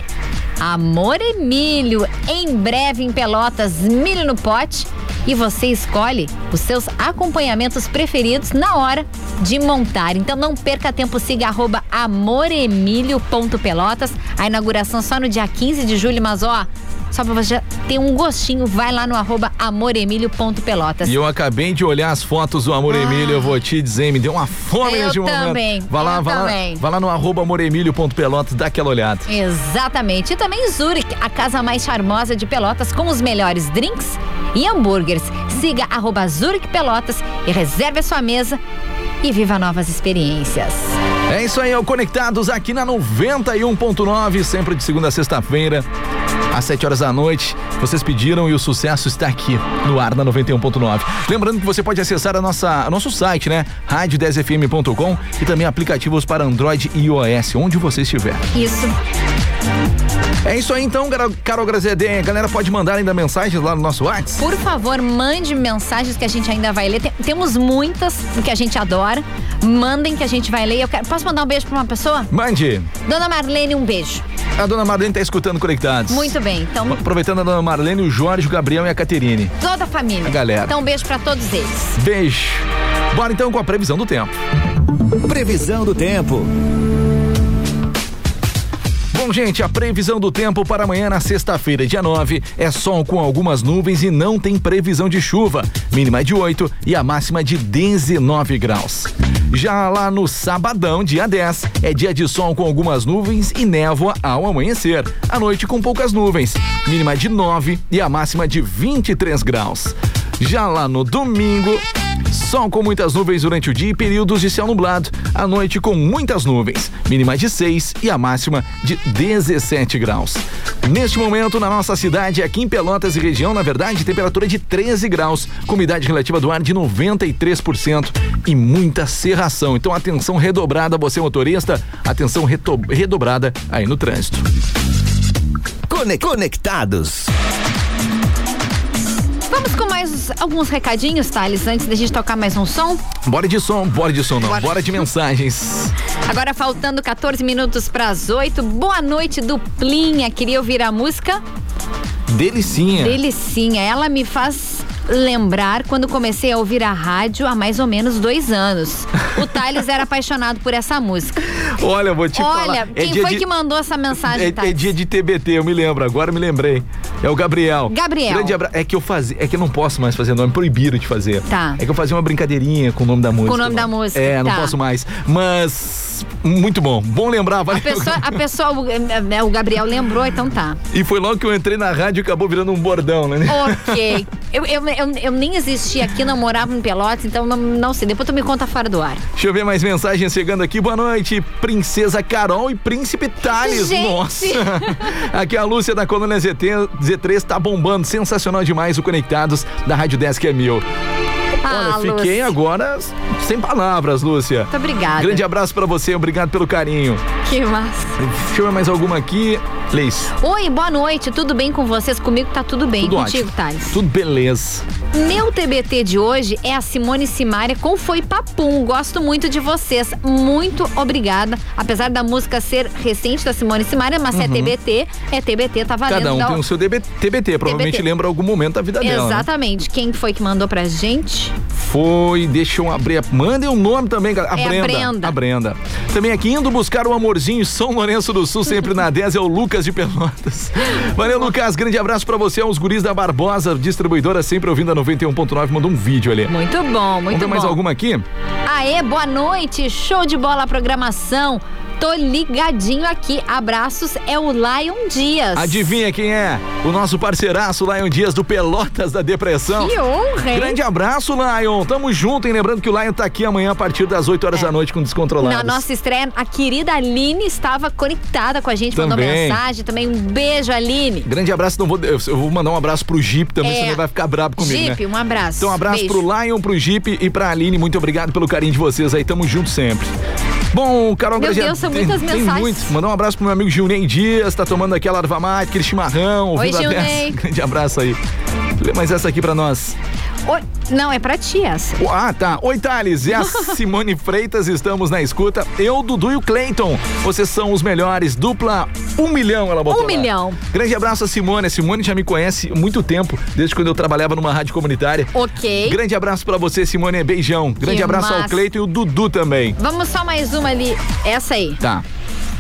Amor Emílio. Em breve em Pelotas, milho no pote. E você escolhe os seus acompanhamentos preferidos na hora de montar. Então não perca tempo, siga arroba amoremílio.pelotas. A inauguração só no dia 15 de julho, mas ó, só pra você ter um gostinho, vai lá no arroba amoremílio.pelotas. E eu acabei de olhar as fotos do Amor Emílio, eu vou te dizer, me deu uma fome Eu momento. também, Vai lá, eu vai também. lá, vai lá no arroba amoremílio.pelotas, dá aquela olhada. Exatamente. E também Zurich, a casa mais charmosa de Pelotas, com os melhores drinks e hambúrgueres. Siga arroba Zurich Pelotas e reserve a sua mesa e viva novas experiências. É isso aí, ó, conectados aqui na 91.9, sempre de segunda a sexta-feira, às 7 horas da noite. Vocês pediram e o sucesso está aqui no ar na 91.9. Lembrando que você pode acessar a nossa, nosso site, né? rádio10fm.com e também aplicativos para Android e iOS, onde você estiver. Isso. É isso aí então, Carol Grazedem. A galera pode mandar ainda mensagens lá no nosso WhatsApp. Por favor, mande mensagens que a gente ainda vai ler. Tem- temos muitas que a gente adora. Mandem que a gente vai ler. Eu quero- posso mandar um beijo pra uma pessoa? Mande. Dona Marlene, um beijo. A dona Marlene tá escutando Conectados. Muito bem. Então, Aproveitando a dona Marlene, o Jorge, o Gabriel e a Caterine. toda a família. A galera. Então, um beijo pra todos eles. Beijo. Bora então com a previsão do tempo. Previsão do tempo. Bom, gente, a previsão do tempo para amanhã na sexta-feira, dia 9, é sol com algumas nuvens e não tem previsão de chuva. Mínima de 8 e a máxima de 19 graus. Já lá no sabadão, dia 10, é dia de sol com algumas nuvens e névoa ao amanhecer. À noite com poucas nuvens. Mínima de 9 e a máxima de 23 graus. Já lá no domingo, Sol com muitas nuvens durante o dia e períodos de céu nublado. À noite com muitas nuvens. Mínima de 6 e a máxima de 17 graus. Neste momento, na nossa cidade, aqui em Pelotas e região, na verdade, temperatura de 13 graus, com umidade relativa do ar de 93% e muita serração. Então, atenção redobrada, você motorista, atenção redobrada aí no trânsito. Cone- Conectados. Vamos com mais alguns recadinhos, Thales, antes da gente tocar mais um som. Bora de som, bora de som não, Bora. bora de mensagens. Agora faltando 14 minutos para as 8. Boa noite, duplinha. Queria ouvir a música Delicinha. Delicinha. Ela me faz lembrar quando comecei a ouvir a rádio há mais ou menos dois anos. O Thales era apaixonado por essa música. Olha, vou te Olha, falar. é quem dia foi de- que mandou essa mensagem, É, é Thales? dia de TBT, eu me lembro, agora me lembrei. É o Gabriel. Gabriel. Grande abra... É que eu fazia. É que eu não posso mais fazer nome, proibiram de fazer. Tá. É que eu fazia uma brincadeirinha com o nome da música. o nome da música, É, não tá. posso mais. Mas. Muito bom. Bom lembrar, A valeu. pessoa, a pessoa, o, é, o Gabriel lembrou, então tá. E foi logo que eu entrei na rádio e acabou virando um bordão, né? Ok. Eu, eu, eu, eu nem existia aqui, não morava em Pelotas, então não, não sei. Depois tu me conta fora do ar. Deixa eu ver mais mensagens chegando aqui. Boa noite, Princesa Carol e Príncipe Thales. Gente! Nossa! Aqui a Lúcia da Colônia ZT, Z3 tá bombando. Sensacional demais o Conectados da Rádio Desk é mil. Ah, Olha, fiquei Lúcia. agora sem palavras, Lúcia. Muito obrigada. Grande abraço pra você, obrigado pelo carinho. Que massa. Deixa eu ver mais alguma aqui. Leis. Oi, boa noite. Tudo bem com vocês? Comigo tá tudo bem. Tudo Contigo, ótimo. Thales? Tudo beleza. Meu TBT de hoje é a Simone Simaria com Foi Papum. Gosto muito de vocês. Muito obrigada. Apesar da música ser recente da Simone Simaria, mas se é TBT, é TBT, tá valendo. Cada um Dá- tem o seu DB TBT, provavelmente TBT. lembra algum momento da vida dela. né? Exatamente. Quem foi que mandou pra gente? Foi, deixa eu abrir. a- Mandem um nome também, galera. A É a Brenda. Brenda. A Brenda. Também aqui indo buscar o amorzinho em São Lourenço do Sul, sempre na 10, é o Lucas de Pelotas. Valeu, Lucas. Grande abraço pra você, aos guris da Barbosa, distribuidora, sempre ouvindo a 91.9. Mandou um vídeo ali. Muito bom, Vamos muito ver bom. mais alguma aqui? Aê, boa noite. Show de bola a programação. Tô ligadinho aqui. Abraços, é o Lion Dias. Adivinha quem é? O nosso parceiraço, Lion Dias, do Pelotas da Depressão. Que honra, hein? Grande abraço, Lion. Tamo junto, hein? Lembrando que o Lion tá aqui amanhã a partir das 8 horas da noite com Descontrolados. É. Na nossa estreia, a querida Aline estava conectada com a gente, mandou Também. mensagem também. Um beijo, Aline. Grande abraço, não vou, eu vou mandar um abraço pro Jeep também, É. senão ele vai ficar brabo comigo, Jeep, né? um abraço. Então, um abraço Beijo. pro Lion, pro Jeep e pra Aline. Muito obrigado pelo carinho de vocês aí. Tamo junto sempre. Bom, Carol Meu Deus, são tem, muitas tem mensagens. muitos. Mandar um abraço pro meu amigo Gilney Dias, tá tomando aquela erva mate, aquele chimarrão. Oi, Gilney. 10. Grande abraço aí. Lê mais essa aqui pra nós. Oi, não, é pra ti essa. Ah, tá. Oi, Thales. E a Simone Freitas, estamos na escuta. Eu, Dudu e o Cleiton. Vocês são os melhores. Dupla um milhão, ela botou Um lá. milhão. Grande abraço a Simone. A Simone já me conhece há muito tempo, desde quando eu trabalhava numa rádio comunitária. Ok. Grande abraço pra você, Simone. Beijão. Grande abraço ao massa. Cleiton e o Dudu também. Vamos só mais uma ali. Essa aí. Tá.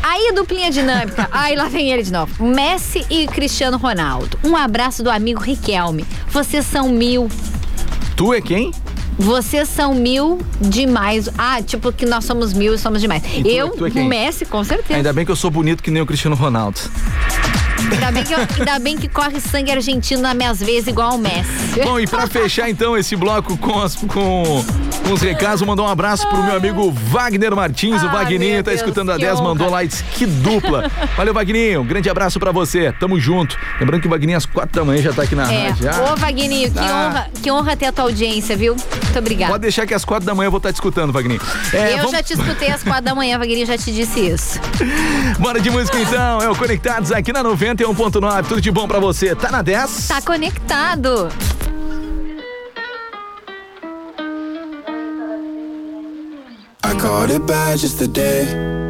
Aí, duplinha dinâmica. Aí lá vem ele de novo. Messi e Cristiano Ronaldo. Um abraço do amigo Riquelme. Vocês são mil. Tu é quem? Vocês são mil demais. Ah, tipo que nós somos mil e somos demais. tu- eu, tu é o Messi, com certeza. Ainda bem que eu sou bonito que nem o Cristiano Ronaldo. Ainda bem, que eu- ainda bem que corre sangue argentino nas minhas veias igual o Messi. Bom, e pra fechar então esse bloco com, as- com, com os recados, mandar um abraço pro meu amigo Wagner Martins, o Ah, Vagninho, meu tá Deus, escutando a que 10, honra. mandou disse que dupla. Valeu, Vagninho, grande abraço pra você, tamo junto. Lembrando que o Vagninho às quatro da manhã já tá aqui na É. rádio. Ô, Vagninho, que, Ah. honra, que honra ter a tua audiência, viu? Muito obrigada. Pode deixar que às quatro da manhã eu vou estar te escutando, Vagninho. É, eu vamos- já te escutei às quatro da manhã, Vagninho, já te disse isso. Bora de música então, é o Conectados aqui na 91.9, tudo de bom pra você. Tá na 10? Tá conectado. I caught it bad just today.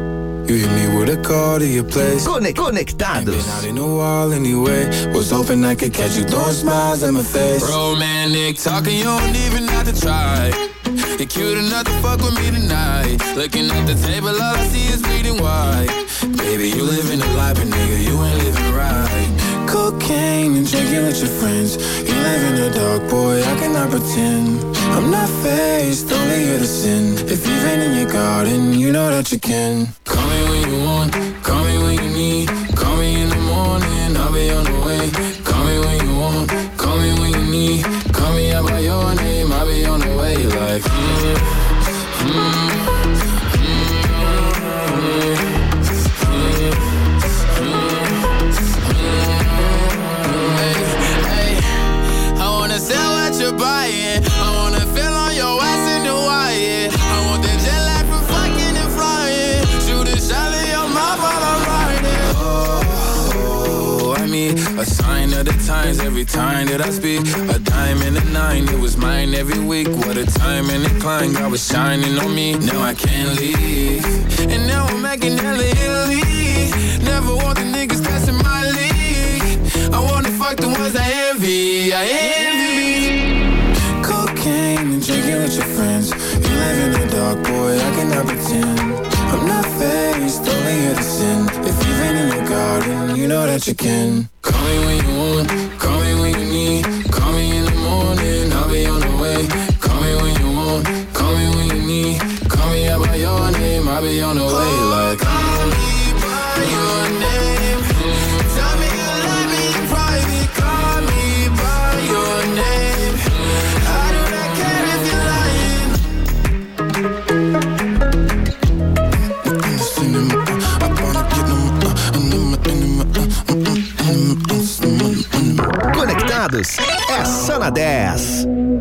You hit me with a call to your place. Cone- Conectados. Out in the wall anyway. Was hoping I could catch you throwing smiles in my face. Romantic talking, you don't even have to try. You're cute enough to fuck with me tonight. Looking at the table, all I see is bleeding white. Baby, you living the life, but nigga, you ain't living right. Cocaine and drinking with your friends. You live in the dark, boy, I cannot pretend. I'm not faced, only here to sin. If you've been in your garden, you know that you can. Call me when you want, every time that I speak. A dime and a nine, it was mine every week. What a time and a climb, God was shining on me. Now I can't leave. And now I'm making hella Italy. Never want the niggas passing my league. I wanna fuck the ones I envy. I envy. Cocaine and drinking with your friends. You live in the dark, boy, I cannot pretend. I'm not faced, only sin. If you've been in your garden, you know that you can. Sana 10.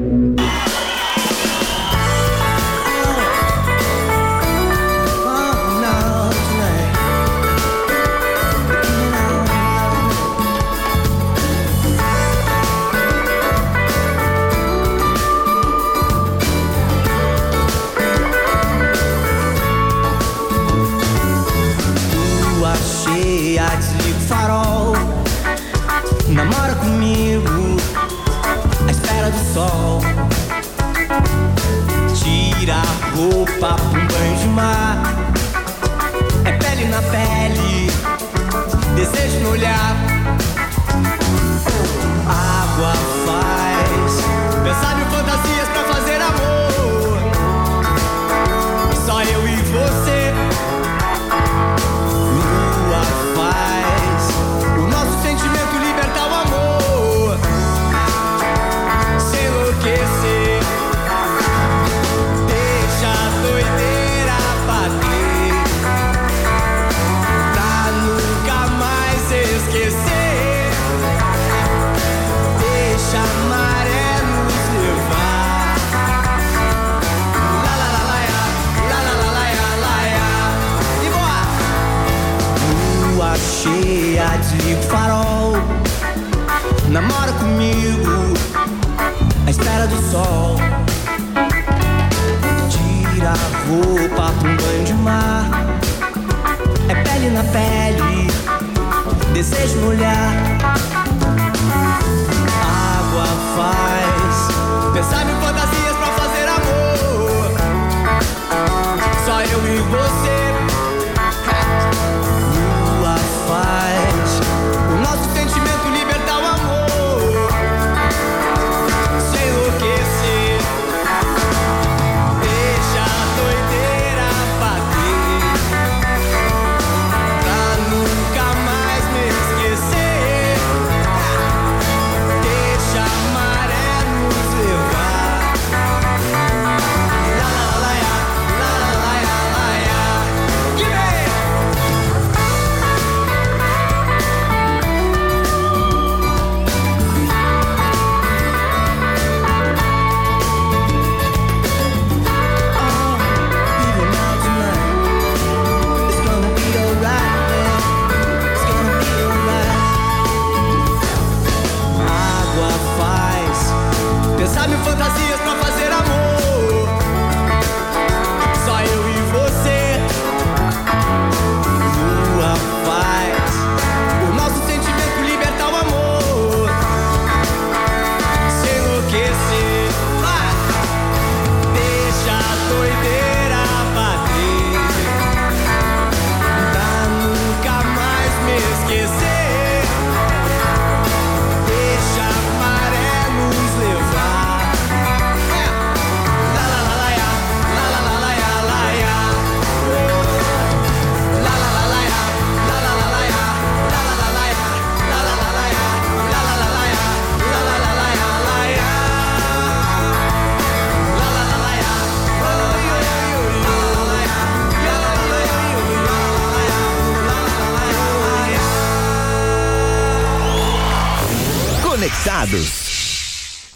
Conectados.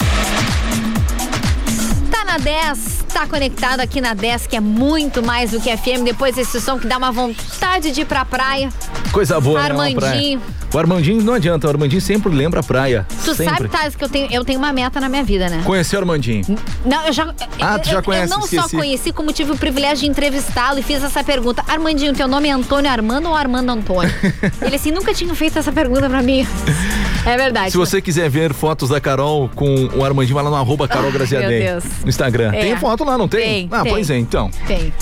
Tá na 10, tá conectado aqui na 10, que é muito mais do que FM. Depois esse som que dá uma vontade de ir pra praia. Coisa boa, né, Armandinho. Né? O Armandinho não adianta, o Armandinho sempre lembra a praia. Tu sempre. sabe, Thales, que eu tenho, eu tenho uma meta na minha vida, né? Conhecer o Armandinho. Não, eu já. Ah, tu eu, já conhece, Eu não só conheci, como tive o privilégio de entrevistá-lo e fiz essa pergunta. Armandinho, teu nome é Antônio Armando ou Armando Antônio? Ele assim, nunca tinha feito essa pergunta pra mim. É verdade. Se você quiser ver fotos da Carol com o Armandinho, vai lá no arroba Carol Graziadei. meu Deus. No Instagram. É. Tem foto lá, não tem? Tem, ah, tem. pois é, então. Tem.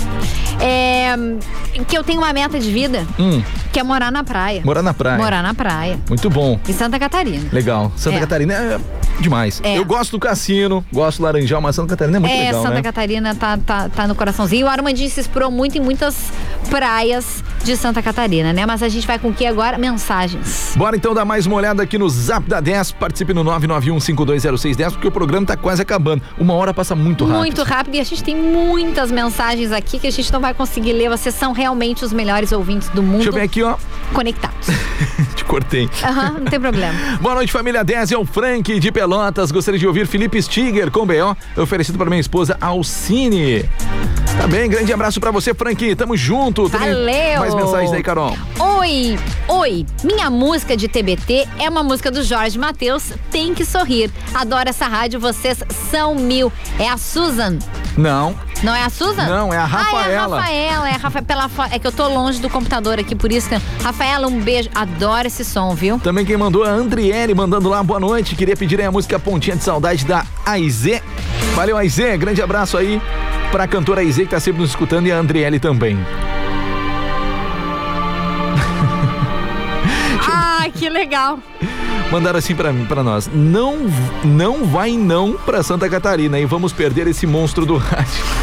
É, que eu tenho uma meta de vida, Hum, que é morar na praia. morar na praia. Morar na praia. Muito bom. Em Santa Catarina. Legal. Santa É. Catarina é demais. É. Eu gosto do cassino, gosto do Laranjal, mas Santa Catarina é muito é, legal, Santa né? Catarina tá, tá, tá no coraçãozinho. E o Armandinho se explorou muito em muitas praias de Santa Catarina, né? Mas a gente vai com o que agora? Mensagens. Bora então dar mais uma olhada aqui no Zap da 10. Participe no 991520610, porque o programa tá quase acabando. Uma hora passa muito rápido. Muito rápido e a gente tem muitas mensagens aqui que a gente não vai conseguir ler. Vocês são realmente os melhores ouvintes do mundo. Deixa eu ver aqui, ó. Conectados. Te cortei. Aham, não tem problema. Boa noite, família 10. É o Frank de Pelotas. Gostaria de ouvir Felipe Stiger com BO, oferecido para minha esposa Alcine. Tá bem, grande abraço pra você, Frank. Tamo junto. Tem Valeu! Mais mensagens aí, Carol. Oi, oi. Minha música de TBT é uma música do Jorge Matheus, Tem que Sorrir. Adoro essa rádio, vocês são mil. É a Susan. Não. Não é a Susan? Não, é a Ah, é a Rafaela. Rafaela, é a Rafaela. Pela É que eu tô longe do computador aqui, por isso que. Rafaela, um beijo. Adoro esse som, viu? Também quem mandou é a Andriele, mandando lá boa noite. Queria pedir aí a música Pontinha de Saudade da Aizê. Valeu, Aizê. Grande abraço aí pra cantora Aizê que tá sempre nos escutando e a Andriele também. Ah, que legal. Mandaram assim pra nós. Não, não vai não pra Santa Catarina e vamos perder esse monstro do rádio.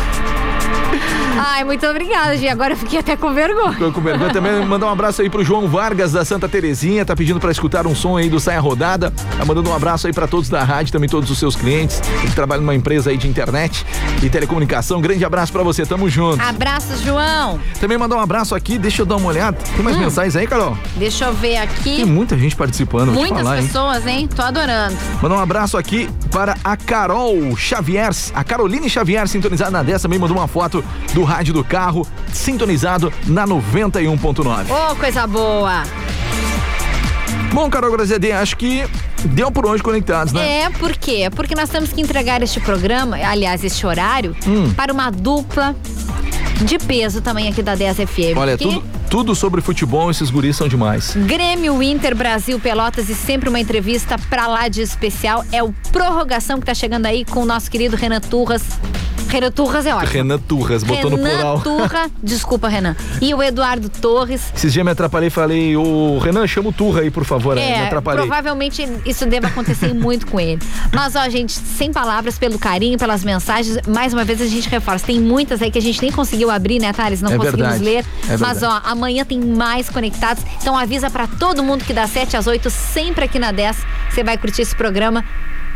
Ai, muito obrigada, Gi. Agora eu fiquei até com vergonha. Ficou com vergonha. Também mandar um abraço aí pro João Vargas da Santa Terezinha, tá pedindo pra escutar um som aí do Saia Rodada. Tá mandando um abraço aí pra todos da rádio, também todos os seus clientes. Ele trabalha numa empresa aí de internet e telecomunicação. Grande abraço pra você, tamo junto. Abraços, João. Também mandar um abraço aqui, deixa eu dar uma olhada. Tem mais mensagens aí, Carol? Deixa eu ver Tem aqui. muita gente participando, Muitas falar, hein? pessoas, hein? Tô adorando. Mandar um abraço aqui para a Carol Xavier, a Caroline Xavier, sintonizada na 10, também mandou uma foto do rádio do carro, sintonizado na 91.9. Ô, coisa boa. Bom, Carol Grazedê, acho que deu por hoje conectados, né? É, por quê? Porque nós temos que entregar este programa, aliás, este horário, Hum. para uma dupla de peso também aqui da 10 FM. Olha, porque tudo, tudo sobre futebol, esses guris são demais. Grêmio Inter Brasil Pelotas e sempre uma entrevista pra lá de especial. É o Prorrogação que tá chegando aí com o nosso querido Renan Turras. Renan Turras é ótimo. Renan Turras, botou no Renan plural. Turra, desculpa, Renan. E o Eduardo Torres. Esses dias me atrapalhei e falei, ô Renan, chama o Turra aí, por favor. me É, atrapalhei. provavelmente isso deva acontecer muito com ele. Mas, ó, gente, sem palavras, pelo carinho, pelas mensagens, mais uma vez a gente reforça. Tem muitas aí que a gente nem conseguiu abrir, né, Thales? Não É conseguimos verdade, ler. é Mas, ó, amanhã tem mais conectados. Então avisa pra todo mundo que dá 7 às 8, sempre aqui na 10. Você vai curtir esse programa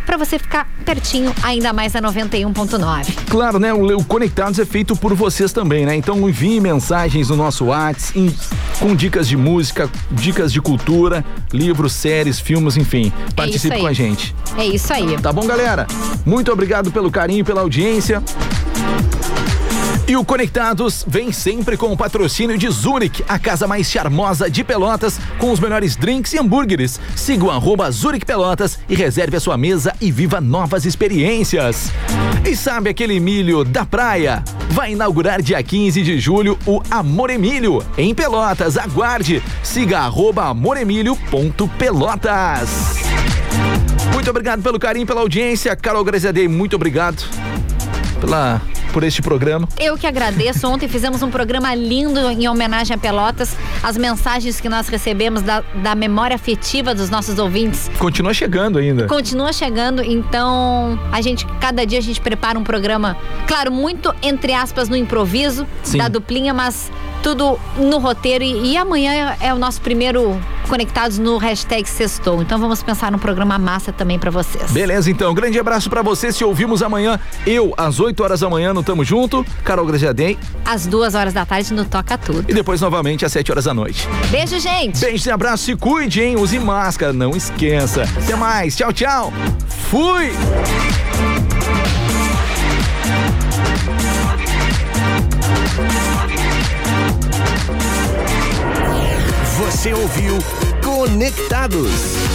pra você ficar pertinho, ainda mais na 91.9. Claro, né? O, o Conectados é feito por vocês também, né? Então envie mensagens no nosso WhatsApp com dicas de música, dicas de cultura, livros, séries, filmes, enfim. Participe aí. com a gente. É isso aí. Tá bom, galera? Muito obrigado pelo carinho, pela audiência. E o Conectados vem sempre com o patrocínio de Zurich, a casa mais charmosa de Pelotas, com os melhores drinks e hambúrgueres. Siga o arroba Zurich Pelotas e reserve a sua mesa e viva novas experiências. E sabe aquele milho da praia? Vai inaugurar dia 15 de julho o Amor Emílio, em Pelotas. Aguarde. Siga arroba. Muito obrigado pelo carinho, pela audiência. Carol Graziadei, muito obrigado pela, por este programa. Eu que agradeço. Ontem fizemos um programa lindo em homenagem a Pelotas. As mensagens que nós recebemos da, da memória afetiva dos nossos ouvintes Continua chegando ainda. continua chegando. Então, a gente, cada dia a gente prepara um programa, claro, muito entre aspas no improviso Sim. da duplinha, mas tudo no roteiro. E, e amanhã é o nosso primeiro Conectados no hashtag Sextou. Então vamos pensar num programa massa também pra vocês. Beleza, então. Grande abraço pra você. Se ouvimos amanhã, eu, às 8 horas da manhã, no Tamo Junto. Carol Graziadei. Às duas horas da tarde no Toca Tudo. E depois, novamente, às 7 horas da noite. Beijo, gente! Beijo e abraço. Se cuide, hein? Use máscara. Não esqueça. Até mais. Tchau, tchau. Fui! Você ouviu Conectados.